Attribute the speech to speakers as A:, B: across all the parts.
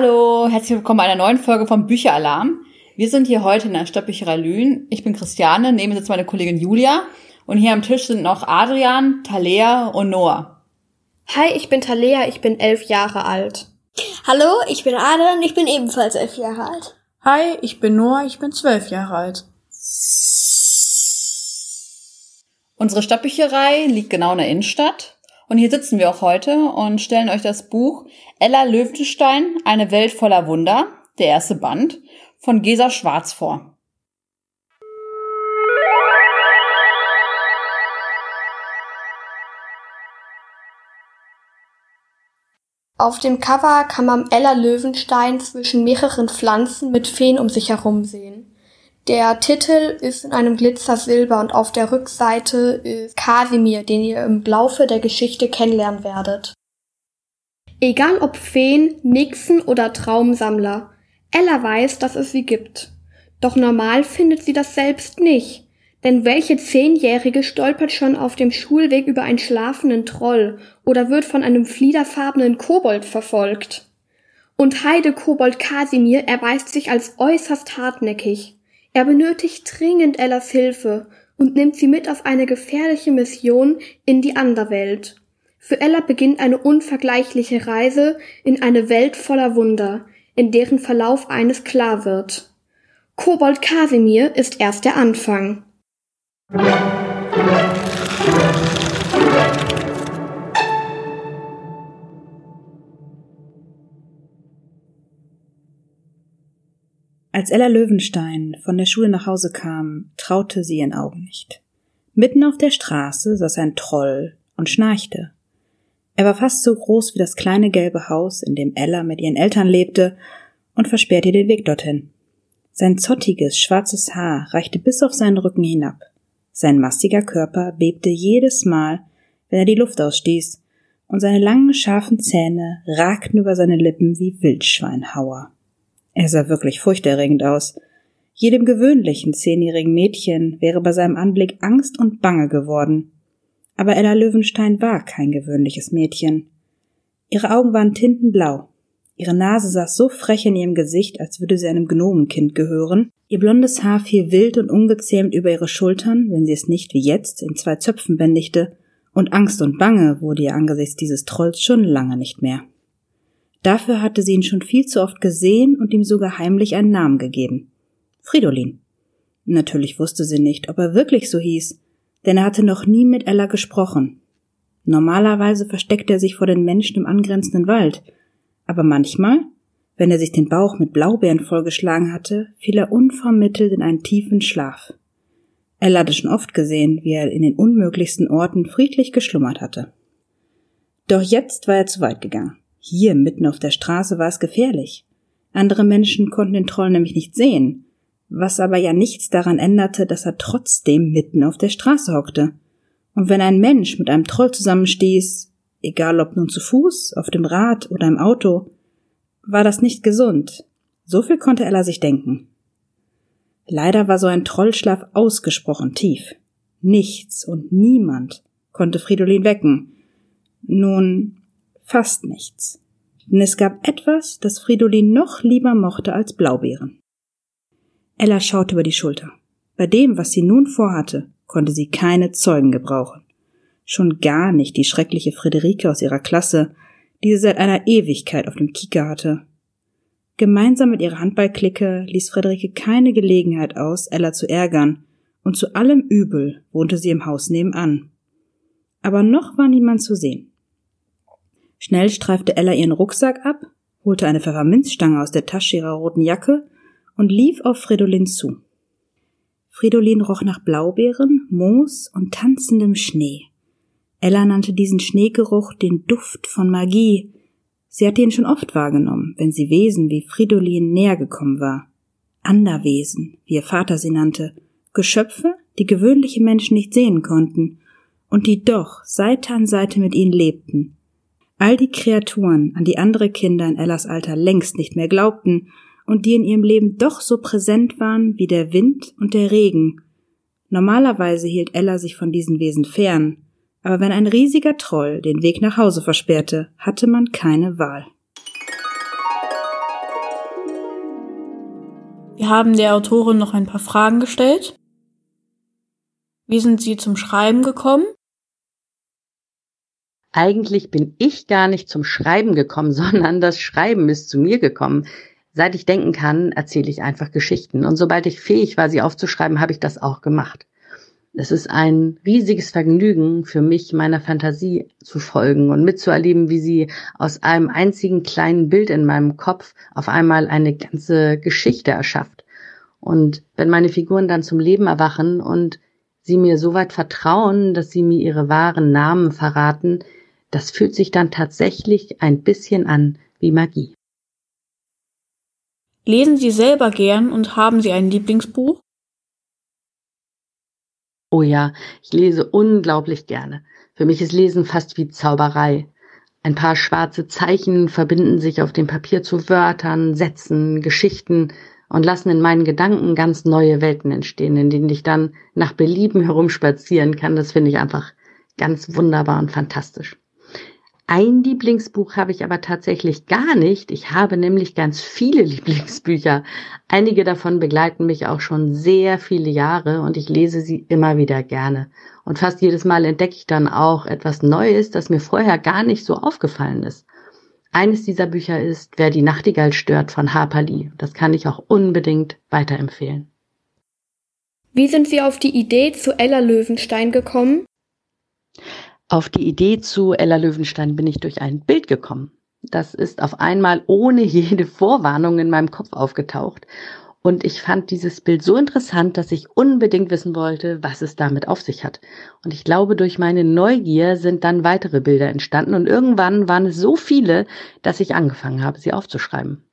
A: Hallo, herzlich willkommen bei einer neuen Folge vom Bücheralarm. Wir sind hier heute in der Stadtbücherei Lünen. Ich bin Christiane, neben mir sitzt meine Kollegin Julia und hier am Tisch sind noch Adrian, Talea und Noah.
B: Hi, ich bin Talea, ich bin elf Jahre alt.
C: Hallo, ich bin Adrian, ich bin ebenfalls elf Jahre alt.
D: Hi, ich bin Noah, ich bin zwölf Jahre alt.
A: Unsere Stadtbücherei liegt genau in der Innenstadt und hier sitzen wir auch heute und stellen euch das Buch Ella Löwenstein, eine Welt voller Wunder, der erste Band, von Gesa Schwarz vor.
B: Auf dem Cover kann man Ella Löwenstein zwischen mehreren Pflanzen mit Feen um sich herum sehen. Der Titel ist in einem Glitzersilber und auf der Rückseite ist Kasimir, den ihr im Laufe der Geschichte kennenlernen werdet. Egal ob Feen, Nixen oder Traumsammler, Ella weiß, dass es sie gibt. Doch normal findet sie das selbst nicht. Denn welche Zehnjährige stolpert schon auf dem Schulweg über einen schlafenden Troll oder wird von einem fliederfarbenen Kobold verfolgt? Und Heide Kobold Kasimir erweist sich als äußerst hartnäckig. Er benötigt dringend Ellas Hilfe und nimmt sie mit auf eine gefährliche Mission in die Anderwelt. Für Ella beginnt eine unvergleichliche Reise in eine Welt voller Wunder, in deren Verlauf eines klar wird. Kobold Kasimir ist erst der Anfang.
E: Als Ella Löwenstein von der Schule nach Hause kam, traute sie ihren Augen nicht. Mitten auf der Straße saß ein Troll und schnarchte. Er war fast so groß wie das kleine gelbe Haus, in dem Ella mit ihren Eltern lebte, und versperrte den Weg dorthin. Sein zottiges, schwarzes Haar reichte bis auf seinen Rücken hinab. Sein mastiger Körper bebte jedes Mal, wenn er die Luft ausstieß, und seine langen, scharfen Zähne ragten über seine Lippen wie Wildschweinhauer. Er sah wirklich furchterregend aus. Jedem gewöhnlichen zehnjährigen Mädchen wäre bei seinem Anblick Angst und Bange geworden. Aber Ella Löwenstein war kein gewöhnliches Mädchen. Ihre Augen waren tintenblau. Ihre Nase saß so frech in ihrem Gesicht, als würde sie einem Gnomenkind gehören. Ihr blondes Haar fiel wild und ungezähmt über ihre Schultern, wenn sie es nicht wie jetzt in zwei Zöpfen bändigte, und Angst und Bange wurde ihr angesichts dieses Trolls schon lange nicht mehr. Dafür hatte sie ihn schon viel zu oft gesehen und ihm sogar heimlich einen Namen gegeben. Fridolin. Natürlich wusste sie nicht, ob er wirklich so hieß, denn er hatte noch nie mit Ella gesprochen. Normalerweise versteckte er sich vor den Menschen im angrenzenden Wald, aber manchmal, wenn er sich den Bauch mit Blaubeeren vollgeschlagen hatte, fiel er unvermittelt in einen tiefen Schlaf. Ella hatte schon oft gesehen, wie er in den unmöglichsten Orten friedlich geschlummert hatte. Doch jetzt war er zu weit gegangen. Hier mitten auf der Straße war es gefährlich. Andere Menschen konnten den Troll nämlich nicht sehen, was aber ja nichts daran änderte, dass er trotzdem mitten auf der Straße hockte. Und wenn ein Mensch mit einem Troll zusammenstieß, egal ob nun zu Fuß, auf dem Rad oder im Auto, war das nicht gesund. So viel konnte Ella sich denken. Leider war so ein Trollschlaf ausgesprochen tief. Nichts und niemand konnte Fridolin wecken. Nun, fast nichts. Denn es gab etwas, das Fridolin noch lieber mochte als Blaubeeren. Ella schaute über die Schulter. Bei dem, was sie nun vorhatte, konnte sie keine Zeugen gebrauchen. Schon gar nicht die schreckliche Friederike aus ihrer Klasse, die sie seit einer Ewigkeit auf dem Kieker hatte. Gemeinsam mit ihrer Handballklicke ließ Friederike keine Gelegenheit aus, Ella zu ärgern, und zu allem Übel wohnte sie im Haus nebenan. Aber noch war niemand zu sehen. Schnell streifte Ella ihren Rucksack ab, holte eine Pfefferminzstange aus der Tasche ihrer roten Jacke und lief auf Fridolin zu. Fridolin roch nach Blaubeeren, Moos und tanzendem Schnee. Ella nannte diesen Schneegeruch den Duft von Magie. Sie hatte ihn schon oft wahrgenommen, wenn sie Wesen wie Fridolin näher gekommen war. Anderwesen, wie ihr Vater sie nannte, Geschöpfe, die gewöhnliche Menschen nicht sehen konnten und die doch Seite an Seite mit ihnen lebten, All die Kreaturen, an die andere Kinder in Ellas Alter längst nicht mehr glaubten und die in ihrem Leben doch so präsent waren wie der Wind und der Regen. Normalerweise hielt Ella sich von diesen Wesen fern, aber wenn ein riesiger Troll den Weg nach Hause versperrte, hatte man keine Wahl.
D: Wir haben der Autorin noch ein paar Fragen gestellt. Wie sind Sie zum Schreiben gekommen?
F: Eigentlich bin ich gar nicht zum Schreiben gekommen, sondern das Schreiben ist zu mir gekommen. Seit ich denken kann, erzähle ich einfach Geschichten. Und sobald ich fähig war, sie aufzuschreiben, habe ich das auch gemacht. Es ist ein riesiges Vergnügen für mich, meiner Fantasie zu folgen und mitzuerleben, wie sie aus einem einzigen kleinen Bild in meinem Kopf auf einmal eine ganze Geschichte erschafft. Und wenn meine Figuren dann zum Leben erwachen und sie mir so weit vertrauen, dass sie mir ihre wahren Namen verraten, das fühlt sich dann tatsächlich ein bisschen an wie Magie.
D: Lesen Sie selber gern und haben Sie ein Lieblingsbuch?
F: Oh ja, ich lese unglaublich gerne. Für mich ist Lesen fast wie Zauberei. Ein paar schwarze Zeichen verbinden sich auf dem Papier zu Wörtern, Sätzen, Geschichten und lassen in meinen Gedanken ganz neue Welten entstehen, in denen ich dann nach Belieben herumspazieren kann. Das finde ich einfach ganz wunderbar und fantastisch. Ein Lieblingsbuch habe ich aber tatsächlich gar nicht. Ich habe nämlich ganz viele Lieblingsbücher. Einige davon begleiten mich auch schon sehr viele Jahre und ich lese sie immer wieder gerne. Und fast jedes Mal entdecke ich dann auch etwas Neues, das mir vorher gar nicht so aufgefallen ist. Eines dieser Bücher ist Wer die Nachtigall stört von Harper Lee. Das kann ich auch unbedingt weiterempfehlen.
B: Wie sind Sie auf die Idee zu Ella Löwenstein gekommen?
F: Auf die Idee zu Ella Löwenstein bin ich durch ein Bild gekommen. Das ist auf einmal ohne jede Vorwarnung in meinem Kopf aufgetaucht. Und ich fand dieses Bild so interessant, dass ich unbedingt wissen wollte, was es damit auf sich hat. Und ich glaube, durch meine Neugier sind dann weitere Bilder entstanden und irgendwann waren es so viele, dass ich angefangen habe, sie aufzuschreiben.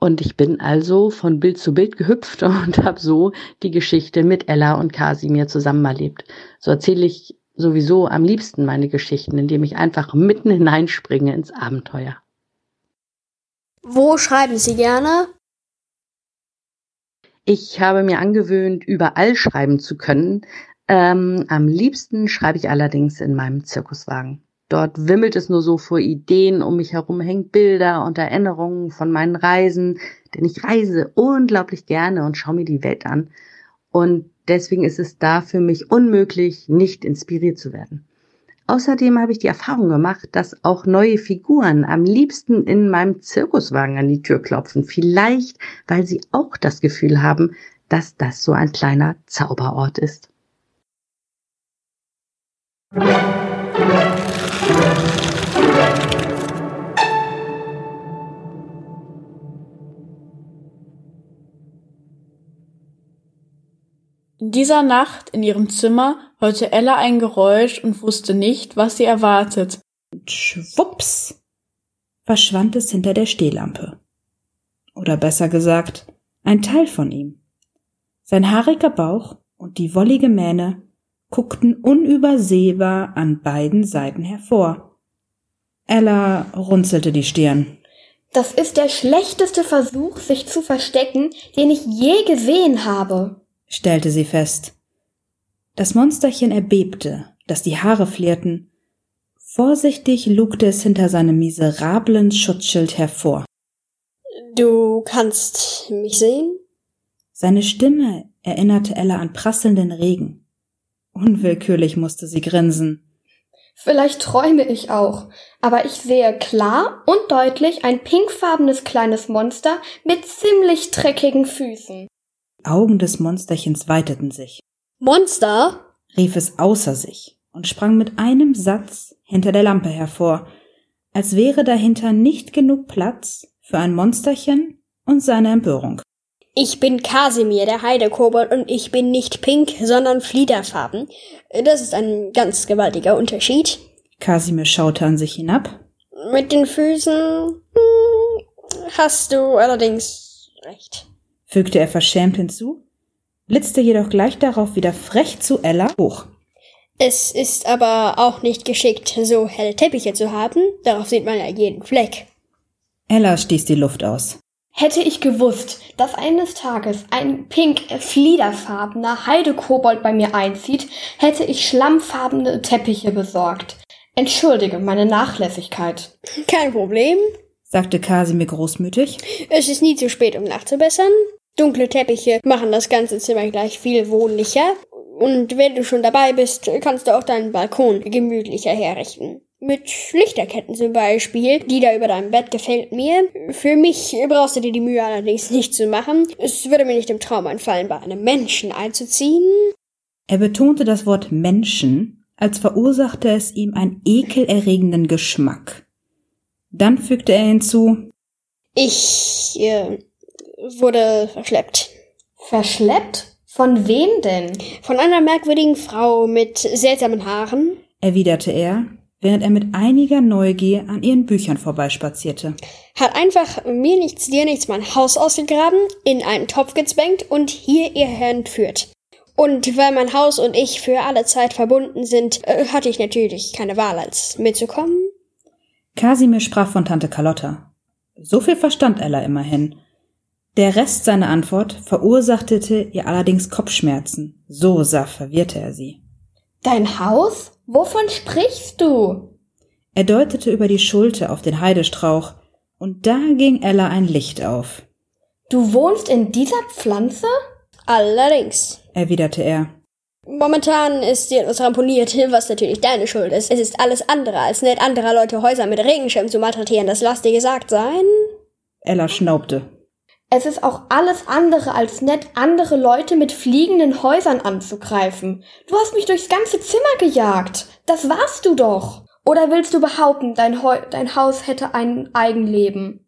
F: Und ich bin also von Bild zu Bild gehüpft und habe so die Geschichte mit Ella und Kasimir zusammen erlebt. So erzähle ich sowieso am liebsten meine Geschichten, indem ich einfach mitten hineinspringe ins Abenteuer.
C: Wo schreiben Sie gerne?
F: Ich habe mir angewöhnt, überall schreiben zu können. Ähm, am liebsten schreibe ich allerdings in meinem Zirkuswagen. Dort wimmelt es nur so vor Ideen, um mich herum hängen Bilder und Erinnerungen von meinen Reisen, denn ich reise unglaublich gerne und schaue mir die Welt an. Und deswegen ist es da für mich unmöglich, nicht inspiriert zu werden. Außerdem habe ich die Erfahrung gemacht, dass auch neue Figuren am liebsten in meinem Zirkuswagen an die Tür klopfen. Vielleicht, weil sie auch das Gefühl haben, dass das so ein kleiner Zauberort ist.
D: In dieser Nacht in ihrem Zimmer hörte Ella ein Geräusch und wusste nicht, was sie erwartet.
E: Und schwupps verschwand es hinter der Stehlampe. Oder besser gesagt, ein Teil von ihm. Sein haariger Bauch und die wollige Mähne guckten unübersehbar an beiden Seiten hervor. Ella runzelte die Stirn.
B: Das ist der schlechteste Versuch, sich zu verstecken, den ich je gesehen habe
E: stellte sie fest. Das Monsterchen erbebte, dass die Haare flirrten. Vorsichtig lugte es hinter seinem miserablen Schutzschild hervor.
C: Du kannst mich sehen?
E: Seine Stimme erinnerte Ella an prasselnden Regen. Unwillkürlich musste sie grinsen.
B: Vielleicht träume ich auch, aber ich sehe klar und deutlich ein pinkfarbenes kleines Monster mit ziemlich dreckigen Füßen.
E: Augen des Monsterchens weiteten sich.
C: Monster?
E: rief es außer sich und sprang mit einem Satz hinter der Lampe hervor, als wäre dahinter nicht genug Platz für ein Monsterchen und seine Empörung.
C: Ich bin Kasimir, der Heidekobold, und ich bin nicht pink, sondern fliederfarben. Das ist ein ganz gewaltiger Unterschied.
E: Kasimir schaute an sich hinab.
C: Mit den Füßen hm, hast du allerdings recht
E: fügte er verschämt hinzu, blitzte jedoch gleich darauf wieder frech zu Ella hoch.
C: Es ist aber auch nicht geschickt, so helle Teppiche zu haben. Darauf sieht man ja jeden Fleck.
E: Ella stieß die Luft aus.
B: Hätte ich gewusst, dass eines Tages ein pink fliederfarbener Heidekobold bei mir einzieht, hätte ich schlammfarbene Teppiche besorgt. Entschuldige meine Nachlässigkeit.
C: Kein Problem,
E: sagte Kasimir großmütig.
C: Es ist nie zu spät, um nachzubessern. Dunkle Teppiche machen das ganze Zimmer gleich viel wohnlicher. Und wenn du schon dabei bist, kannst du auch deinen Balkon gemütlicher herrichten. Mit Lichterketten zum Beispiel, die da über deinem Bett gefällt mir. Für mich brauchst du dir die Mühe allerdings nicht zu machen. Es würde mir nicht im Traum einfallen, bei einem Menschen einzuziehen.
E: Er betonte das Wort Menschen, als verursachte es ihm einen ekelerregenden Geschmack. Dann fügte er hinzu
C: Ich äh, wurde verschleppt.
B: Verschleppt? Von wem denn?
C: Von einer merkwürdigen Frau mit seltsamen Haaren,
E: erwiderte er, während er mit einiger Neugier an ihren Büchern vorbeispazierte.
C: Hat einfach mir nichts, dir nichts mein Haus ausgegraben, in einen Topf gezwängt und hier ihr Herr entführt. Und weil mein Haus und ich für alle Zeit verbunden sind, äh, hatte ich natürlich keine Wahl, als mitzukommen.
E: Kasimir sprach von Tante Carlotta. So viel verstand Ella immerhin. Der Rest seiner Antwort verursachte ihr allerdings Kopfschmerzen. So sah verwirrte er sie.
B: Dein Haus? Wovon sprichst du?
E: Er deutete über die Schulter auf den Heidestrauch, und da ging Ella ein Licht auf.
B: Du wohnst in dieser Pflanze?
C: Allerdings,
E: erwiderte er.
C: Momentan ist sie etwas ramponiert, was natürlich deine Schuld ist. Es ist alles andere als nett, anderer Leute Häuser mit Regenschirm zu malträtieren. Das lass dir gesagt sein.
E: Ella schnaubte.
B: Es ist auch alles andere als nett, andere Leute mit fliegenden Häusern anzugreifen. Du hast mich durchs ganze Zimmer gejagt. Das warst du doch. Oder willst du behaupten, dein, Heu dein Haus hätte ein Eigenleben?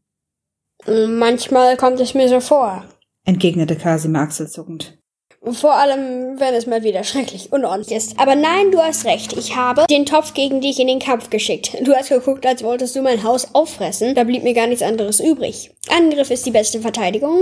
C: Manchmal kommt es mir so vor,
E: entgegnete Kasimir achselzuckend.
C: Vor allem, wenn es mal wieder schrecklich unordentlich ist. Aber nein, du hast recht. Ich habe den Topf gegen dich in den Kampf geschickt. Du hast geguckt, als wolltest du mein Haus auffressen. Da blieb mir gar nichts anderes übrig. Angriff ist die beste Verteidigung.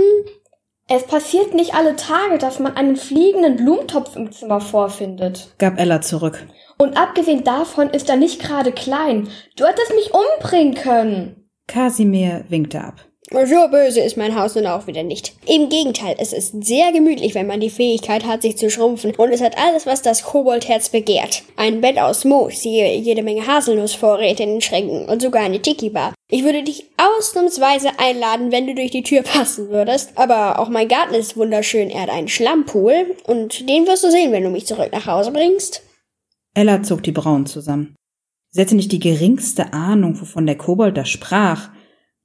B: Es passiert nicht alle Tage, dass man einen fliegenden Blumentopf im Zimmer vorfindet,
E: gab Ella zurück.
B: Und abgesehen davon ist er nicht gerade klein. Du hättest mich umbringen können.
E: Kasimir winkte ab.
C: So böse ist mein Haus nun auch wieder nicht. Im Gegenteil, es ist sehr gemütlich, wenn man die Fähigkeit hat, sich zu schrumpfen. Und es hat alles, was das Koboldherz begehrt. Ein Bett aus Moos, jede Menge Haselnussvorräte in den Schränken und sogar eine Tiki-Bar. Ich würde dich ausnahmsweise einladen, wenn du durch die Tür passen würdest. Aber auch mein Garten ist wunderschön. Er hat einen Schlammpool. Und den wirst du sehen, wenn du mich zurück nach Hause bringst.
E: Ella zog die Brauen zusammen. Sie hatte nicht die geringste Ahnung, wovon der Kobold da sprach.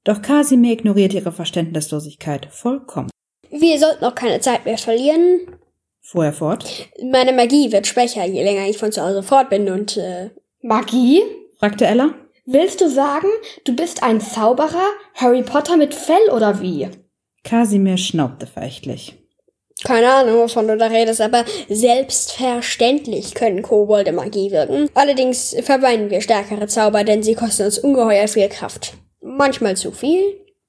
E: Doch Kasimir ignorierte ihre Verständnislosigkeit vollkommen.
C: Wir sollten auch keine Zeit mehr verlieren.
E: Fuhr er fort.
C: Meine Magie wird schwächer, je länger ich von zu Hause fort bin und äh,
B: Magie?
E: fragte Ella.
B: Willst du sagen, du bist ein Zauberer, Harry Potter mit Fell oder wie?
E: Kasimir schnaubte verächtlich.
C: Keine Ahnung, wovon du da redest, aber selbstverständlich können Kobolde Magie wirken. Allerdings verweinen wir stärkere Zauber, denn sie kosten uns ungeheuer viel Kraft manchmal zu viel.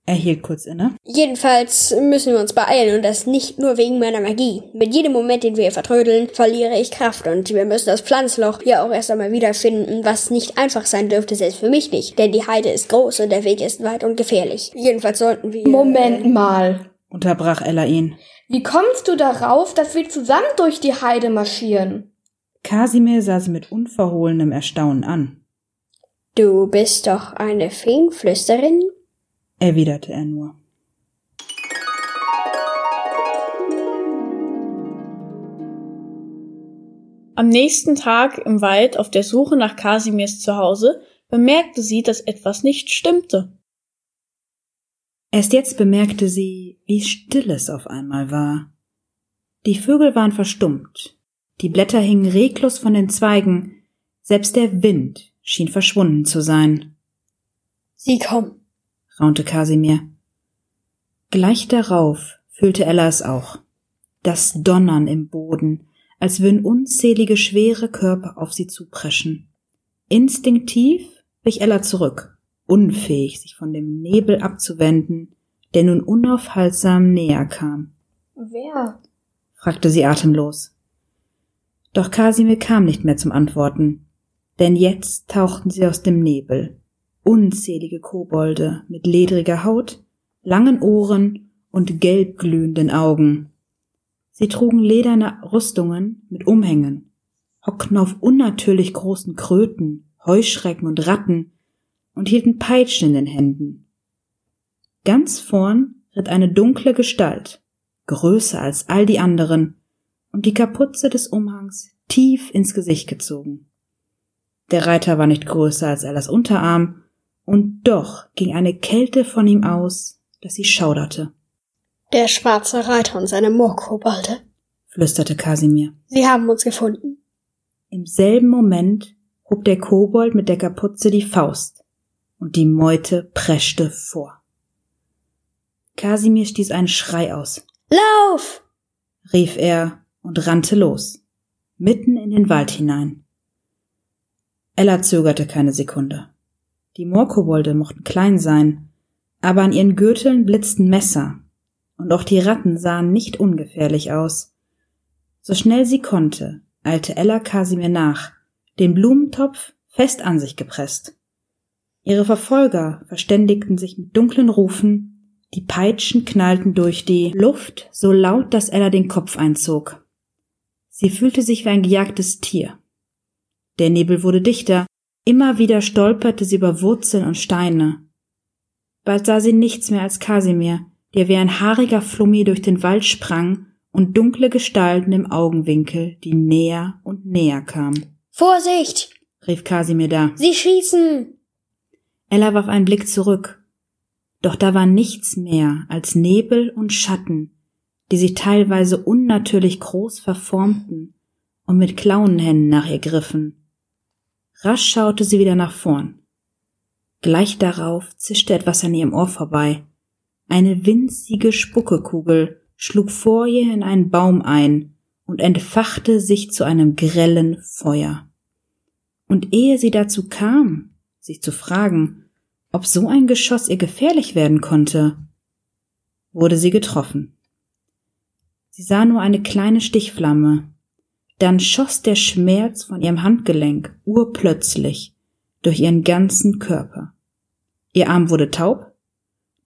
E: Er hielt kurz inne.
C: Jedenfalls müssen wir uns beeilen und das nicht nur wegen meiner Magie. Mit jedem Moment, den wir vertrödeln, verliere ich Kraft und wir müssen das Pflanzloch hier auch erst einmal wiederfinden, was nicht einfach sein dürfte, selbst für mich nicht. Denn die Heide ist groß und der Weg ist weit und gefährlich. Jedenfalls sollten wir...
B: Moment mal,
E: unterbrach Ella ihn.
B: Wie kommst du darauf, dass wir zusammen durch die Heide marschieren?
E: Kasimir sah sie mit unverhohlenem Erstaunen an.
C: Du bist doch eine Feenflüsterin?
E: erwiderte er nur.
D: Am nächsten Tag im Wald auf der Suche nach Kasimirs Zuhause bemerkte sie, dass etwas nicht stimmte.
E: Erst jetzt bemerkte sie, wie still es auf einmal war. Die Vögel waren verstummt, die Blätter hingen reglos von den Zweigen, selbst der Wind schien verschwunden zu sein.
C: Sie kommen,
E: raunte Kasimir. Gleich darauf fühlte Ella es auch. Das Donnern im Boden, als würden unzählige schwere Körper auf sie zupreschen. Instinktiv wich Ella zurück, unfähig, sich von dem Nebel abzuwenden, der nun unaufhaltsam näher kam.
B: Wer?
E: fragte sie atemlos. Doch Kasimir kam nicht mehr zum Antworten denn jetzt tauchten sie aus dem Nebel. Unzählige Kobolde mit ledriger Haut, langen Ohren und gelb glühenden Augen. Sie trugen lederne Rüstungen mit Umhängen, hockten auf unnatürlich großen Kröten, Heuschrecken und Ratten und hielten Peitschen in den Händen. Ganz vorn ritt eine dunkle Gestalt, größer als all die anderen, und die Kapuze des Umhangs tief ins Gesicht gezogen. Der Reiter war nicht größer als Ellas Unterarm, und doch ging eine Kälte von ihm aus, dass sie schauderte.
C: Der schwarze Reiter und seine Moorkobolde,
E: flüsterte Kasimir.
C: Sie haben uns gefunden.
E: Im selben Moment hob der Kobold mit der Kapuze die Faust, und die Meute preschte vor. Kasimir stieß einen Schrei aus.
C: Lauf!
E: rief er und rannte los, mitten in den Wald hinein. Ella zögerte keine Sekunde. Die Moorkobolde mochten klein sein, aber an ihren Gürteln blitzten Messer, und auch die Ratten sahen nicht ungefährlich aus. So schnell sie konnte, eilte Ella Kasimir nach, den Blumentopf fest an sich gepresst. Ihre Verfolger verständigten sich mit dunklen Rufen, die Peitschen knallten durch die Luft so laut, dass Ella den Kopf einzog. Sie fühlte sich wie ein gejagtes Tier. Der Nebel wurde dichter, immer wieder stolperte sie über Wurzeln und Steine. Bald sah sie nichts mehr als Kasimir, der wie ein haariger Flummi durch den Wald sprang und dunkle Gestalten im Augenwinkel, die näher und näher kamen.
C: Vorsicht!
E: rief Kasimir da.
C: Sie schießen!
E: Ella warf einen Blick zurück. Doch da war nichts mehr als Nebel und Schatten, die sich teilweise unnatürlich groß verformten und mit Klauenhänden nach ihr griffen. Rasch schaute sie wieder nach vorn. Gleich darauf zischte etwas an ihrem Ohr vorbei. Eine winzige Spuckekugel schlug vor ihr in einen Baum ein und entfachte sich zu einem grellen Feuer. Und ehe sie dazu kam, sich zu fragen, ob so ein Geschoss ihr gefährlich werden konnte, wurde sie getroffen. Sie sah nur eine kleine Stichflamme, dann schoss der Schmerz von ihrem Handgelenk urplötzlich durch ihren ganzen Körper. Ihr Arm wurde taub,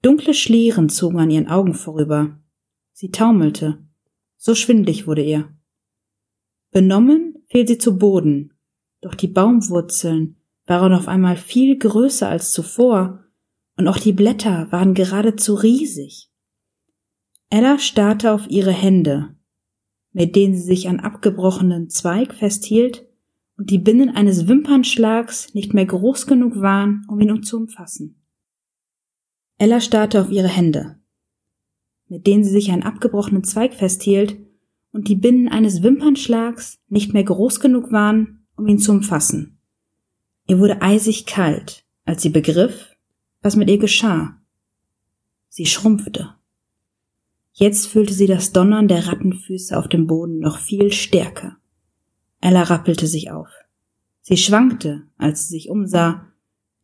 E: dunkle Schlieren zogen an ihren Augen vorüber. Sie taumelte, so schwindlig wurde ihr. Benommen fiel sie zu Boden, doch die Baumwurzeln waren auf einmal viel größer als zuvor, und auch die Blätter waren geradezu riesig. Ella starrte auf ihre Hände, mit denen sie sich an abgebrochenen Zweig festhielt und die binnen eines Wimpernschlags nicht mehr groß genug waren, um ihn zu umfassen. Ella starrte auf ihre Hände, mit denen sie sich an abgebrochenen Zweig festhielt und die binnen eines Wimpernschlags nicht mehr groß genug waren, um ihn zu umfassen. Ihr wurde eisig kalt, als sie begriff, was mit ihr geschah. Sie schrumpfte. Jetzt fühlte sie das Donnern der Rattenfüße auf dem Boden noch viel stärker. Ella rappelte sich auf. Sie schwankte, als sie sich umsah.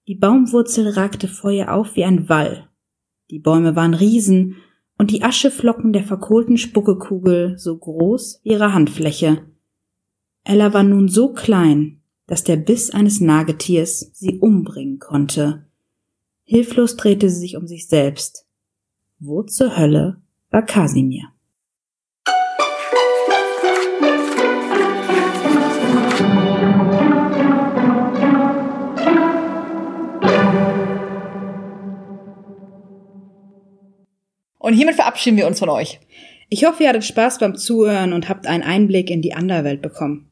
E: Die Baumwurzel ragte vor ihr auf wie ein Wall. Die Bäume waren Riesen und die Ascheflocken der verkohlten Spuckekugel so groß wie ihre Handfläche. Ella war nun so klein, dass der Biss eines Nagetiers sie umbringen konnte. Hilflos drehte sie sich um sich selbst. Wo zur Hölle war Kasimir?
A: Und hiermit verabschieden wir uns von euch.
E: Ich hoffe, ihr hattet Spaß beim Zuhören und habt einen Einblick in die Anderwelt bekommen.